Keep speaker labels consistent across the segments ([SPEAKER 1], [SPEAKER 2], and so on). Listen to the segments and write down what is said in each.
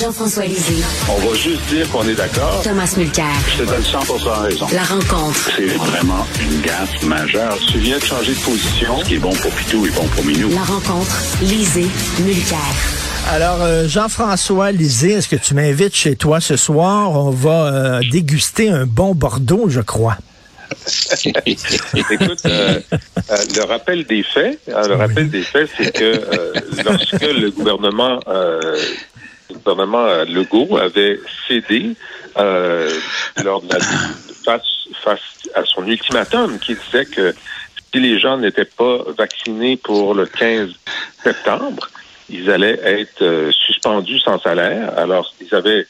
[SPEAKER 1] Jean-François Lisée.
[SPEAKER 2] On va juste dire qu'on est d'accord.
[SPEAKER 1] Thomas Mulcair.
[SPEAKER 2] Je te donne 100% raison.
[SPEAKER 1] La rencontre.
[SPEAKER 2] C'est vraiment une gaffe majeure. Tu viens de changer de position. Ce qui est bon pour Pitou est bon pour Minou.
[SPEAKER 1] La rencontre. Lisée. Mulcair.
[SPEAKER 3] Alors, euh, Jean-François Lisée, est-ce que tu m'invites chez toi ce soir? On va euh, déguster un bon Bordeaux, je crois.
[SPEAKER 2] Écoute, euh, le rappel des faits, le rappel des faits, c'est que lorsque le gouvernement le gouvernement Legault avait cédé euh, lors de la, face, face à son ultimatum qui disait que si les gens n'étaient pas vaccinés pour le 15 septembre, ils allaient être euh, suspendus sans salaire. Alors, ils avaient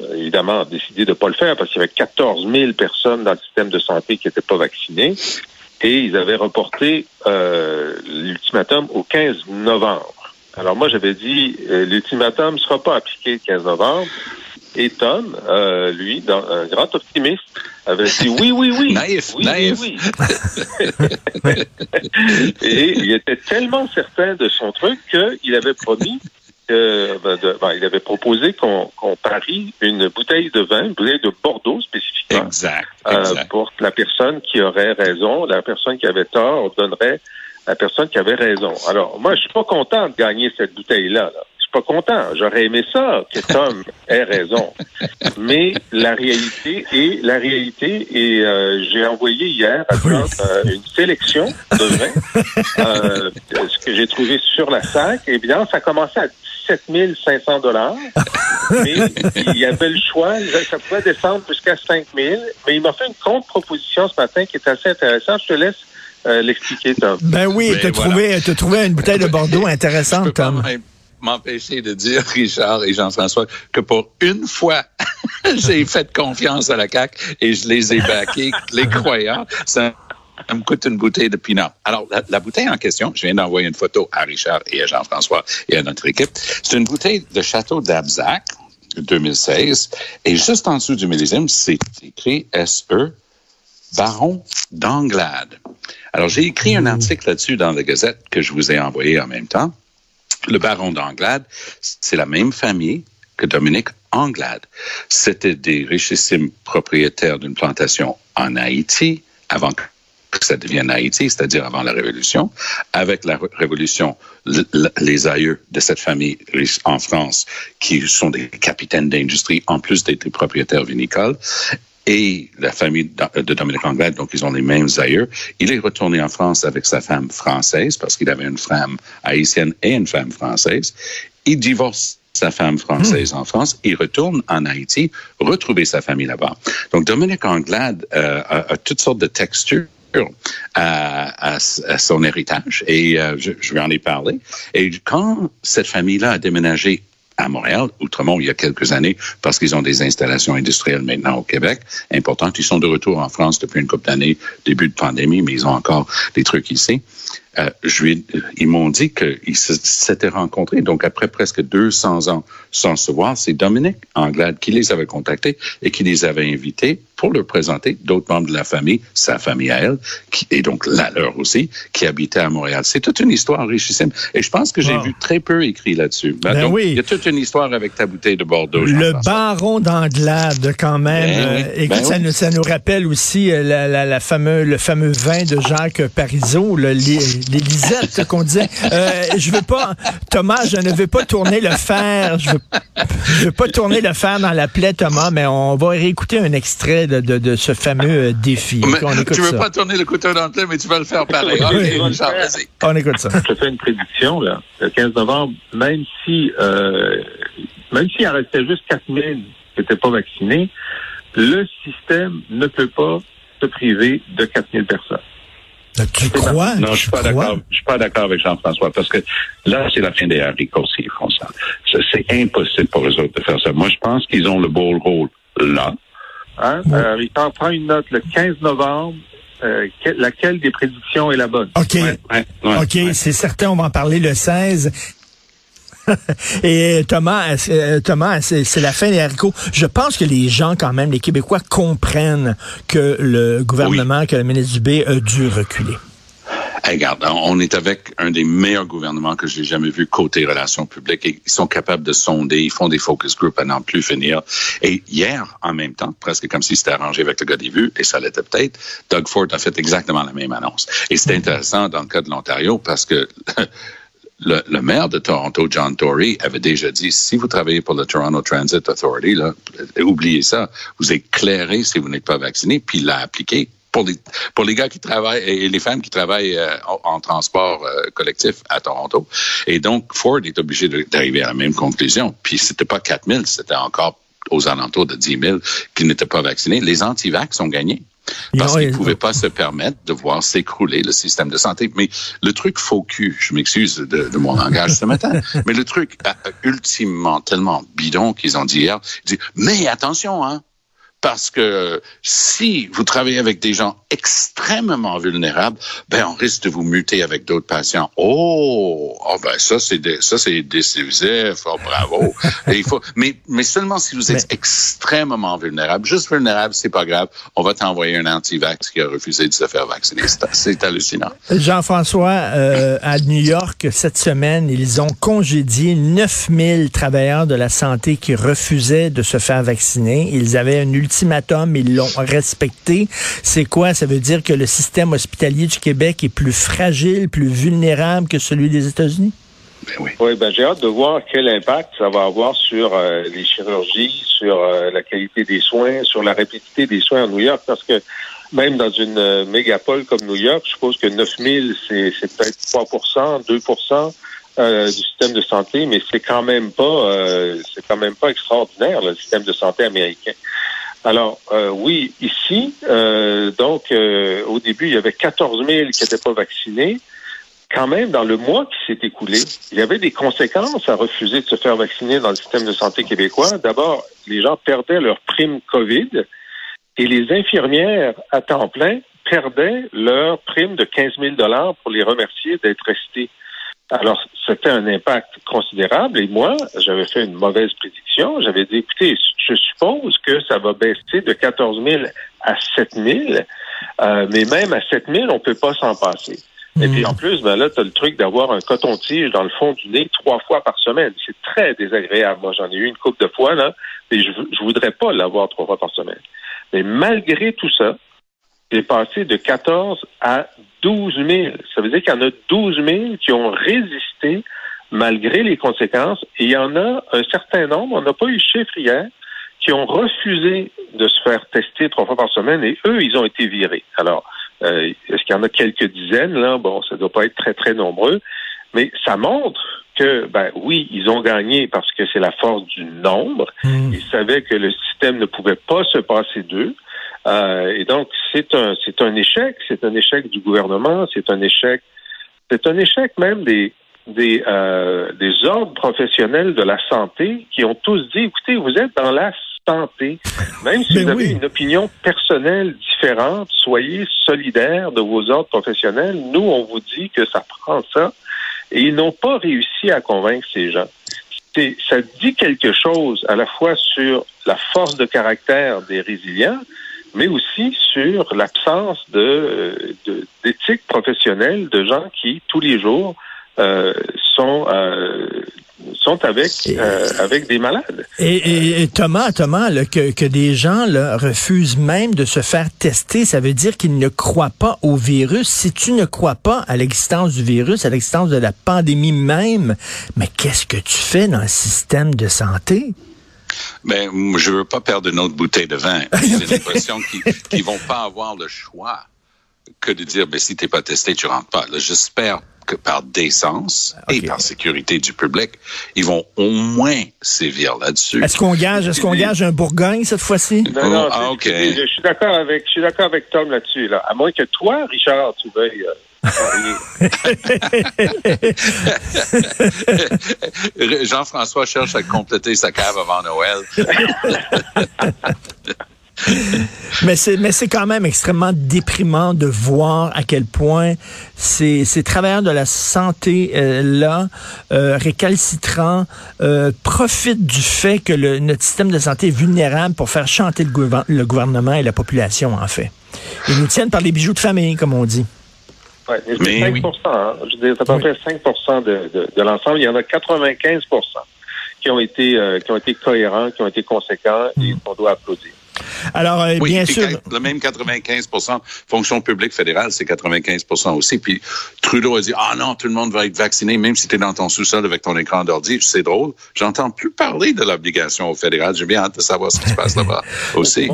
[SPEAKER 2] euh, évidemment décidé de ne pas le faire parce qu'il y avait 14 000 personnes dans le système de santé qui n'étaient pas vaccinées et ils avaient reporté l'ultimatum au 15 novembre. Alors moi, j'avais dit, euh, l'ultimatum ne sera pas appliqué le 15 novembre. Et Tom, euh, lui, dans, un grand optimiste, avait dit oui, oui, oui.
[SPEAKER 4] naïf,
[SPEAKER 2] oui,
[SPEAKER 4] naïf.
[SPEAKER 2] Oui, Et il était tellement certain de son truc qu'il avait promis que, ben, de, ben, il avait proposé qu'on parie une bouteille de vin, une bouteille de Bordeaux spécifiquement.
[SPEAKER 4] Exact,
[SPEAKER 2] euh,
[SPEAKER 4] exact.
[SPEAKER 2] pour la personne qui aurait raison, la personne qui avait tort, on donnerait la personne qui avait raison. Alors, moi, je suis pas content de gagner cette bouteille-là. Là. Je suis pas content. J'aurais aimé ça, que Tom ait raison. Mais la réalité est la réalité. Et euh, j'ai envoyé hier à Trump euh, une sélection de vins. Euh, ce que j'ai trouvé sur la sac, eh bien, ça commençait à 17 500 dollars. Mais il y avait le choix. Ça pouvait descendre jusqu'à 5 000. Mais il m'a fait une contre-proposition ce matin qui est assez intéressante. Je te laisse euh, l'expliquer, Tom.
[SPEAKER 3] Ben oui,
[SPEAKER 4] Ben
[SPEAKER 3] t'as
[SPEAKER 4] voilà.
[SPEAKER 3] trouvé, t'as trouvé une bouteille de Bordeaux
[SPEAKER 4] Je
[SPEAKER 3] intéressante,
[SPEAKER 4] peux pas
[SPEAKER 3] Tom.
[SPEAKER 4] m'em- m'empêcher de dire, Richard et Jean-François, que pour une fois, j'ai fait confiance à la CAQ et je les ai baqués, les croyants. Ça, ça me coûte une bouteille de pinot. Alors, la, la bouteille en question, je viens d'envoyer une photo à Richard et à Jean-François et à notre équipe. C'est une bouteille de Château d'Abzac, 2016. Et juste en dessous du millésime, c'est écrit SE Baron d'Anglade. Alors, j'ai écrit un article là-dessus dans la Gazette que je vous ai envoyé en même temps. Le baron d'Anglade, c'est la même famille que Dominique Anglade. C'était des richissimes propriétaires d'une plantation en Haïti avant que ça devienne Haïti, c'est-à-dire avant la Révolution. Avec la Ré- Révolution, les aïeux de cette famille riche en France, qui sont des capitaines d'industrie, en plus d'être des propriétaires vinicoles, et la famille de Dominique Anglade, donc ils ont les mêmes aïeux. Il est retourné en France avec sa femme française parce qu'il avait une femme haïtienne et une femme française. Il divorce sa femme française en France, il retourne en Haïti, retrouver sa famille là-bas. Donc Dominique Anglade euh, a, toutes sortes de textures à, son héritage et euh, je, je lui en parlé. Et quand cette famille-là a déménagé à Montréal, Outremont, il y a quelques années, parce qu'ils ont des installations industrielles maintenant au Québec importantes. Ils sont de retour en France depuis une couple d'années, début de pandémie, mais ils ont encore des trucs ici. Euh, je lui, ils m'ont dit qu'ils s'étaient rencontrés, donc après presque 200 ans sans se voir, c'est Dominique Anglade qui les avait contactés et qui les avait invités pour leur présenter d'autres membres de la famille, sa famille à elle, qui, et donc la leur aussi, qui habitait à Montréal. C'est toute une histoire richissime. Et je pense que j'ai
[SPEAKER 3] Wow.
[SPEAKER 4] vu très peu écrit là-dessus.
[SPEAKER 3] Ben oui.
[SPEAKER 4] Il y a toute une histoire avec ta bouteille de Bordeaux.
[SPEAKER 3] Le baron d'Anglade, quand même.
[SPEAKER 4] Ben oui,
[SPEAKER 3] Euh, écoute,
[SPEAKER 4] ben
[SPEAKER 3] ça,
[SPEAKER 4] oui.
[SPEAKER 3] nous, ça nous rappelle aussi euh, la, la, la fameux, le fameux vin de Jacques Parizeau, le, les lisettes qu'on disait. Euh, je veux pas, Thomas, je ne veux pas tourner le fer. Je veux, je veux pas tourner le fer dans la plaie, Thomas, mais on va réécouter un extrait de, de, de ce fameux euh, défi.
[SPEAKER 4] Mais,
[SPEAKER 3] on écoute
[SPEAKER 4] tu veux
[SPEAKER 3] ça.
[SPEAKER 4] pas tourner le couteau dans le plaie, mais tu vas le faire pareil.
[SPEAKER 3] Oui. On écoute ça.
[SPEAKER 2] Je fais une prédiction, là. Le 15 novembre, même si, euh, même s'il en restait juste 4000 qui n'étaient pas vaccinés, le système ne peut pas se priver de 4000 personnes.
[SPEAKER 3] Tu crois?
[SPEAKER 4] Non, je suis pas d'accord. Je suis pas d'accord avec Jean-François parce que là, c'est la fin des haricots s'ils font ça. C'est impossible pour eux autres de faire ça. Moi, je pense qu'ils ont le beau rôle là.
[SPEAKER 2] Hein?
[SPEAKER 3] Ouais.
[SPEAKER 2] Euh, Richard, prends une note. Le 15 novembre, euh, que- laquelle des prédictions est la bonne?
[SPEAKER 3] OK.
[SPEAKER 4] Ouais, ouais, ouais,
[SPEAKER 3] OK,
[SPEAKER 4] ouais.
[SPEAKER 3] c'est certain, on va en parler le 16. Et Thomas, est-ce- euh, Thomas, c'est la fin des haricots. Je pense que les gens, quand même, les Québécois comprennent que le gouvernement, que le ministre Dubé a dû reculer.
[SPEAKER 4] Hey, regarde, on est avec un des meilleurs gouvernements que j'ai jamais vu côté relations publiques. Et ils sont capables de sonder, ils font des focus groups à n'en plus finir. Et hier, en même temps, presque comme si c'était arrangé avec le gars des vues, et ça l'était peut-être, Doug Ford a fait exactement la même annonce. Et c'est intéressant dans le cas de l'Ontario parce que le, le maire de Toronto, John Tory, avait déjà dit, si vous travaillez pour le Toronto Transit Authority, là, oubliez ça, vous clairé si vous n'êtes pas vacciné, puis il l'a appliqué pour les, pour les gars qui travaillent et les femmes qui travaillent euh, en, transport euh, collectif à Toronto. Et donc, Ford est obligé d'arriver à la même conclusion. Puis c'était pas 4 000, c'était encore aux alentours de 10 000 qui n'étaient pas vaccinés. Les anti-vax ont gagné. Parce qu'ils ne pouvaient pas se permettre de voir s'écrouler le système de santé. Mais le truc faux cul, je m'excuse de, de mon langage ce matin, mais le truc euh, ultimement tellement bidon qu'ils ont dit hier, ils disent, mais attention, hein, parce que si vous travaillez avec des gens extrêmement vulnérables, ben on risque de vous muter avec d'autres patients. Oh, oh ben ça c'est ça c'est décisif. Oh bravo. Et il faut, mais mais seulement si vous êtes
[SPEAKER 3] Mais-
[SPEAKER 4] extrêmement vulnérable. Juste vulnérable, c'est pas grave. On va t'envoyer un anti-vax qui a refusé de se faire vacciner. C'est c'est hallucinant.
[SPEAKER 3] Jean-François, euh, à New York, cette semaine, ils ont congédié 9000 travailleurs de la santé qui refusaient de se faire vacciner. Ils avaient un ultimatum, ils l'ont respecté. C'est quoi? Ça veut dire que le système hospitalier du Québec est plus fragile, plus vulnérable que celui des États-Unis?
[SPEAKER 4] Ben oui.
[SPEAKER 2] Oui, ben j'ai hâte de voir quel impact ça va avoir sur euh, les chirurgies, sur euh, la qualité des soins, sur la rapidité des soins à New York, parce que même dans une euh, mégapole comme New York, je suppose que 9000, c'est c'est peut-être 3% 2% euh, du système de santé, mais c'est quand même pas euh, c'est quand même pas extraordinaire le système de santé américain. Alors euh, oui, ici, euh, donc euh, au début, il y avait 14 000 qui n'étaient pas vaccinés quand même, dans le mois qui s'est écoulé, il y avait des conséquences à refuser de se faire vacciner dans le système de santé québécois. D'abord, les gens perdaient leur prime COVID et les infirmières à temps plein perdaient leur prime de 15 000 pour les remercier d'être restés. Alors, c'était un impact considérable et moi, j'avais fait une mauvaise prédiction. J'avais dit, écoutez, je suppose que ça va baisser de 14 000 à 7 000, euh, mais même à 7 000, on peut pas s'en passer. Et puis en plus, ben là, tu as le truc d'avoir un coton-tige dans le fond du nez trois fois par semaine. C'est très désagréable. Moi, j'en ai eu une couple de fois, là, et je, je voudrais pas l'avoir trois fois par semaine. Mais malgré tout ça, j'ai passé de 14 à 12 000. Ça veut dire qu'il y en a 12 000 qui ont résisté malgré les conséquences. Et il y en a un certain nombre, on n'a pas eu le chiffre hier, qui ont refusé de se faire tester trois fois par semaine et eux, ils ont été virés. Alors, euh, est-ce qu'il y en a quelques dizaines, là? Bon, ça doit pas être très, très nombreux. Mais ça montre que, ben oui, ils ont gagné parce que c'est la force du nombre.
[SPEAKER 3] Hmm.
[SPEAKER 2] Ils savaient que le système ne pouvait pas se passer d'eux. Euh, et donc, c'est un, c'est un échec. C'est un échec du gouvernement. C'est un échec. C'est un échec même des, des, euh, des ordres professionnels de la santé qui ont tous dit, écoutez, vous êtes dans la santé. Même si
[SPEAKER 3] Ben
[SPEAKER 2] vous avez
[SPEAKER 3] oui.
[SPEAKER 2] une opinion personnelle différente, soyez solidaires de vos ordres professionnels. Nous, on vous dit que ça prend ça. Et ils n'ont pas réussi à convaincre ces gens. C'est- Ça dit quelque chose à la fois sur la force de caractère des résilients, mais aussi sur l'absence de, d'éthique professionnelle de gens qui, tous les jours, euh, sont euh, sont avec euh, avec des malades.
[SPEAKER 3] Et, et- et Thomas, Thomas, là, que, que des gens là, refusent même de se faire tester, ça veut dire qu'ils ne croient pas au virus. Si tu ne crois pas à l'existence du virus, à l'existence de la pandémie même, mais qu'est-ce que tu fais dans le système de santé?
[SPEAKER 4] Mais moi, je veux pas perdre une autre bouteille de vin. J'ai l'impression qu'ils qu'ils vont pas avoir le choix que de dire, ben, si t'es pas testé, tu rentres pas. J'espère que par décence et
[SPEAKER 3] Ok.
[SPEAKER 4] par sécurité du public, ils vont au moins sévir là-dessus.
[SPEAKER 3] Est-ce qu'on gage, est-ce qu'on gage un Bourgogne cette fois-ci?
[SPEAKER 2] Non,
[SPEAKER 4] Oh,
[SPEAKER 2] non,
[SPEAKER 4] ah,
[SPEAKER 2] je, suis d'accord avec je suis d'accord avec Tom là-dessus. Là. À moins que toi, Richard, tu veuilles euh.
[SPEAKER 4] Jean-François cherche à compléter sa cave avant Noël.
[SPEAKER 3] Mais c'est, mais c'est quand même extrêmement déprimant de voir à quel point ces, ces travailleurs de la santé euh, là, euh, récalcitrants, euh, profitent du fait que le, notre système de santé est vulnérable pour faire chanter le, gouver- le gouvernement et la population, en fait. Ils nous tiennent par les bijoux de famille, comme on dit.
[SPEAKER 2] Ouais, mais c'est
[SPEAKER 4] Mais
[SPEAKER 2] 5
[SPEAKER 4] oui.
[SPEAKER 2] hein. Je veux dire, à peu
[SPEAKER 3] Oui.
[SPEAKER 2] près 5 de, de, de l'ensemble. Il y en a 95 qui ont été euh, qui ont été cohérents, qui ont été conséquents et qu'on doit applaudir.
[SPEAKER 3] Alors, euh,
[SPEAKER 4] Oui,
[SPEAKER 3] bien sûr.
[SPEAKER 4] le même 95% fonction publique fédérale, c'est 95% aussi. Puis Trudeau a dit, ah non, tout le monde va être vacciné, même si tu es dans ton sous-sol avec ton écran d'ordi. C'est drôle. J'entends plus parler de l'obligation au fédéral. J'ai bien hâte de savoir ce qui se passe là-bas aussi.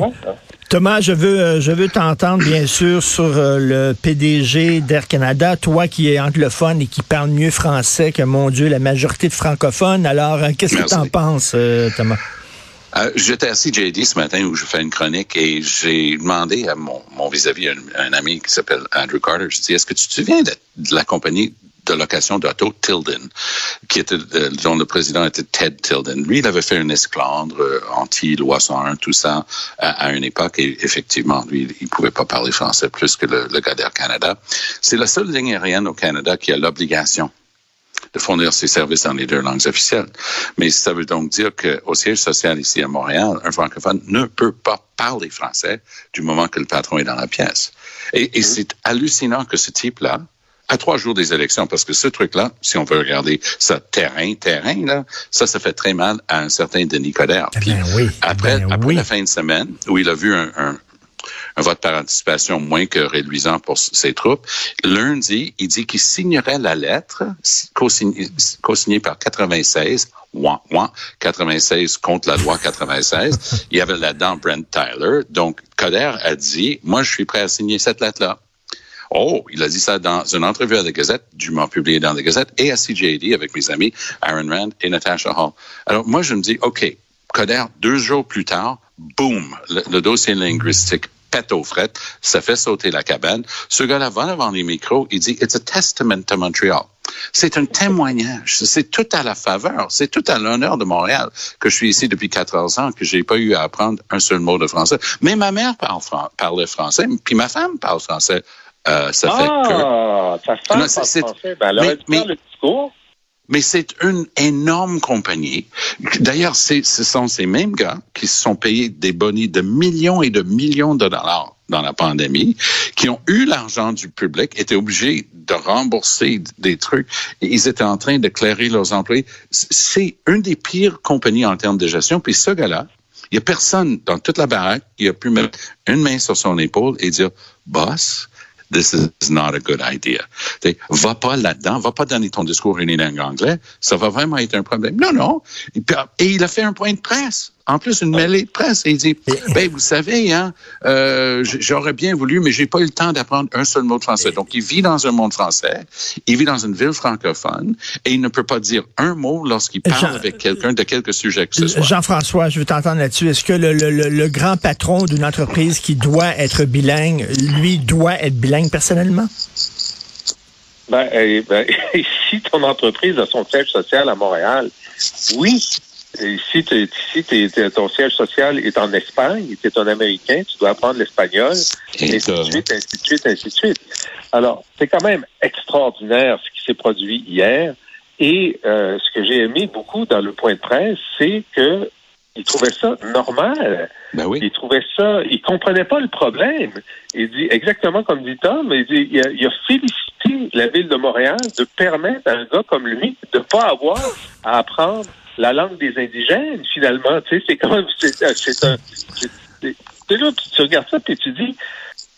[SPEAKER 3] Thomas, je veux, euh, je veux t'entendre bien sûr sur euh, le PDG d'Air Canada, toi qui es anglophone et qui parle mieux français que, mon Dieu, la majorité de francophones. Alors, qu'est-ce que tu en penses, Thomas?
[SPEAKER 4] Euh, J'étais assis JD ce matin où je fais une chronique et j'ai demandé à mon, vis-à-vis, un, ami qui s'appelle Andrew Carter, je dis, est-ce que tu te souviens de, la compagnie de location d'auto Tilden, qui était, euh, dont le président était Ted Tilden? Lui, il avait fait une esclandre euh, anti-loi 101, tout ça, à, à une époque, et effectivement, lui, il pouvait pas parler français plus que le, le gars d'Air Canada. C'est la seule ligne aérienne au Canada qui a l'obligation de fournir ses services dans les deux langues officielles. Mais ça veut donc dire qu'au siège social ici à Montréal, un francophone ne peut pas parler français du moment que le patron est dans la pièce. Et, et c'est hallucinant que ce type-là, à trois jours des élections, parce que ce truc-là, si on veut regarder ça terrain, terrain, là, ça, ça fait très mal à un certain Denis Coderre.
[SPEAKER 3] Eh
[SPEAKER 4] Puis
[SPEAKER 3] ben oui, eh
[SPEAKER 4] après,
[SPEAKER 3] ben
[SPEAKER 4] après
[SPEAKER 3] oui.
[SPEAKER 4] la fin de semaine, où il a vu un, un, un vote par anticipation moins que réduisant pour ses troupes. Lundi, il dit qu'il signerait la lettre si- co-signée par 96, ouah, ouah, 96 contre la loi 96. il y avait là-dedans Brent Tyler. Donc, Coder a dit, moi, je suis prêt à signer cette lettre-là. Oh, il a dit ça dans une entrevue à la Gazette, dûment publiée dans la Gazette, et à CJD avec mes amis Aaron Rand et Natasha Hall. Alors, moi, je me dis, OK, Coder, deux jours plus tard, boum, le, le dossier linguistique pète aux frettes, ça fait sauter la cabane. Ce gars-là va devant les micros, il dit, it's a testament to Montreal. C'est un témoignage. C'est tout à la faveur. C'est tout à l'honneur de Montréal que je suis ici depuis 14 ans, que j'ai pas eu à apprendre un seul mot de français. Mais ma mère parle fran- parlait français, puis ma femme parle français. Euh, ça fait que
[SPEAKER 2] Ah, ta femme
[SPEAKER 4] Non, c'est-
[SPEAKER 2] parle
[SPEAKER 4] c'est-
[SPEAKER 2] français. Ben,
[SPEAKER 4] mais- mais-
[SPEAKER 2] le discours.
[SPEAKER 4] Mais c'est une énorme compagnie. D'ailleurs, ce sont ces mêmes gars qui se sont payés des bonnies de millions et de millions de dollars dans la pandémie, qui ont eu l'argent du public, étaient obligés de rembourser des trucs, et ils étaient en train de clairer leurs employés. C'est une des pires compagnies en termes de gestion. Puis ce gars-là, il y a personne dans toute la baraque qui a pu mettre une main sur son épaule et dire, boss, this is not a good idea. T'sais, va pas là-dedans, va pas donner ton discours en langue anglaise, ça va vraiment être un problème. Non, non. Et, et il a fait un point de presse. En plus, une mêlée de presse. Et il dit, ben, vous savez, hein, euh, j'aurais bien voulu, mais j'ai pas eu le temps d'apprendre un seul mot de français. Donc, il vit dans un monde français, il vit dans une ville francophone, et il ne peut pas dire un mot lorsqu'il parle
[SPEAKER 3] Jean-
[SPEAKER 4] avec quelqu'un de quelque sujet que ce soit.
[SPEAKER 3] Jean-François, je veux t'entendre là-dessus. Est-ce que le, le- le- le grand patron d'une entreprise qui doit être bilingue, lui, doit être bilingue personnellement?
[SPEAKER 2] Ben, eh, ben, si ton entreprise a son siège social à Montréal, oui. Si, t'es- si ton siège social est en Espagne, tu es un Américain, tu dois apprendre l'espagnol,
[SPEAKER 4] Et
[SPEAKER 2] ainsi de
[SPEAKER 4] ça-
[SPEAKER 2] suite, ainsi de suite, ainsi de suite. Alors, c'est quand même extraordinaire ce qui s'est produit hier. Et euh, ce que j'ai aimé beaucoup dans le point de presse, c'est que il trouvait ça normal.
[SPEAKER 4] Ben oui.
[SPEAKER 2] Il trouvait ça, il comprenait pas le problème. Il dit exactement comme dit Tom, il dit, il a, il a félicité la ville de Montréal de permettre à un gars comme lui de pas avoir à apprendre la langue des indigènes. Finalement, tu sais, c'est quand même, c'est, c'est un, c'est, là, tu, regardes ça puis tu dis,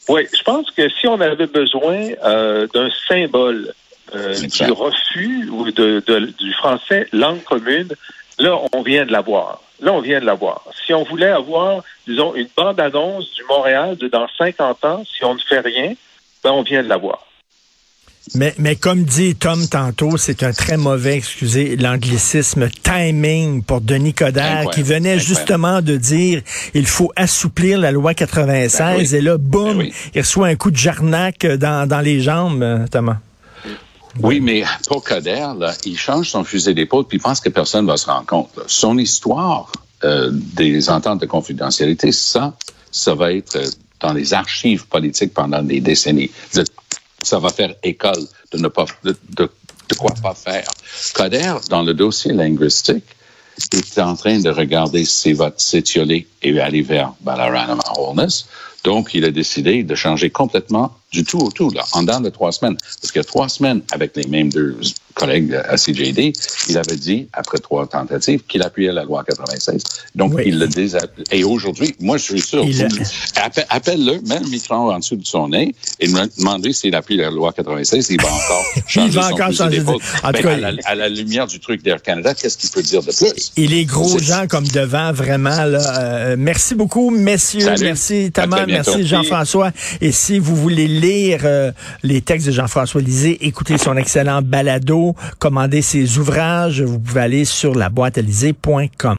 [SPEAKER 2] oui, je pense que si on avait besoin euh, d'un symbole euh, du refus ou de, de- du français langue commune, là, on vient de l'avoir. Là, on vient de l'avoir. Si on voulait avoir, disons, une bande-annonce du Montréal de dans 50 ans, si on ne fait rien, ben, on vient de l'avoir.
[SPEAKER 3] Mais, mais comme dit Tom tantôt, c'est un très mauvais, excusez l'anglicisme, timing pour Denis Coderre,
[SPEAKER 4] Incroyable,
[SPEAKER 3] qui venait
[SPEAKER 4] incroyable.
[SPEAKER 3] justement de dire il faut assouplir la loi 96,
[SPEAKER 4] Ben oui.
[SPEAKER 3] et là, boum,
[SPEAKER 4] Ben oui.
[SPEAKER 3] il reçoit un coup de jarnac dans, dans les jambes, Thomas.
[SPEAKER 4] Oui, mais pour Coder, là, il change son fusil d'épaule puis il pense que personne va se rendre compte. là. Son histoire euh, des ententes de confidentialité, ça, ça va être euh, dans les archives politiques pendant des décennies. Ça va faire école de ne pas de, quoi pas faire. Coder, dans le dossier linguistique, est en train de regarder ses votes s'étioler et aller vers Balarama Holness. Donc, il a décidé de changer complètement du tout au tout, là, en dans de trois semaines. Parce que trois semaines avec les mêmes deux collègues à CJD, il avait dit, après trois tentatives, qu'il appuyait la loi 96. Donc,
[SPEAKER 3] Oui.
[SPEAKER 4] il le désappelle. Et aujourd'hui, moi, je suis sûr,
[SPEAKER 3] Il a-
[SPEAKER 4] appelle-le, mets le micro en dessous de son nez et demande s'il appuie la loi 96. Il va encore changer
[SPEAKER 3] va
[SPEAKER 4] son
[SPEAKER 3] encore changer de-. En tout
[SPEAKER 4] Ben,
[SPEAKER 3] cas,
[SPEAKER 4] à, la, à la lumière du truc d'Air Canada, qu'est-ce qu'il peut dire de plus?
[SPEAKER 3] Et les gros gens comme devant, vraiment, là, euh, merci beaucoup, messieurs.
[SPEAKER 4] Salut.
[SPEAKER 3] Merci, Thomas. Merci, Jean-François. Et si vous voulez lire euh, les textes de Jean-François Lisée, écoutez son excellent balado, commandez ses ouvrages, vous pouvez aller sur la boîte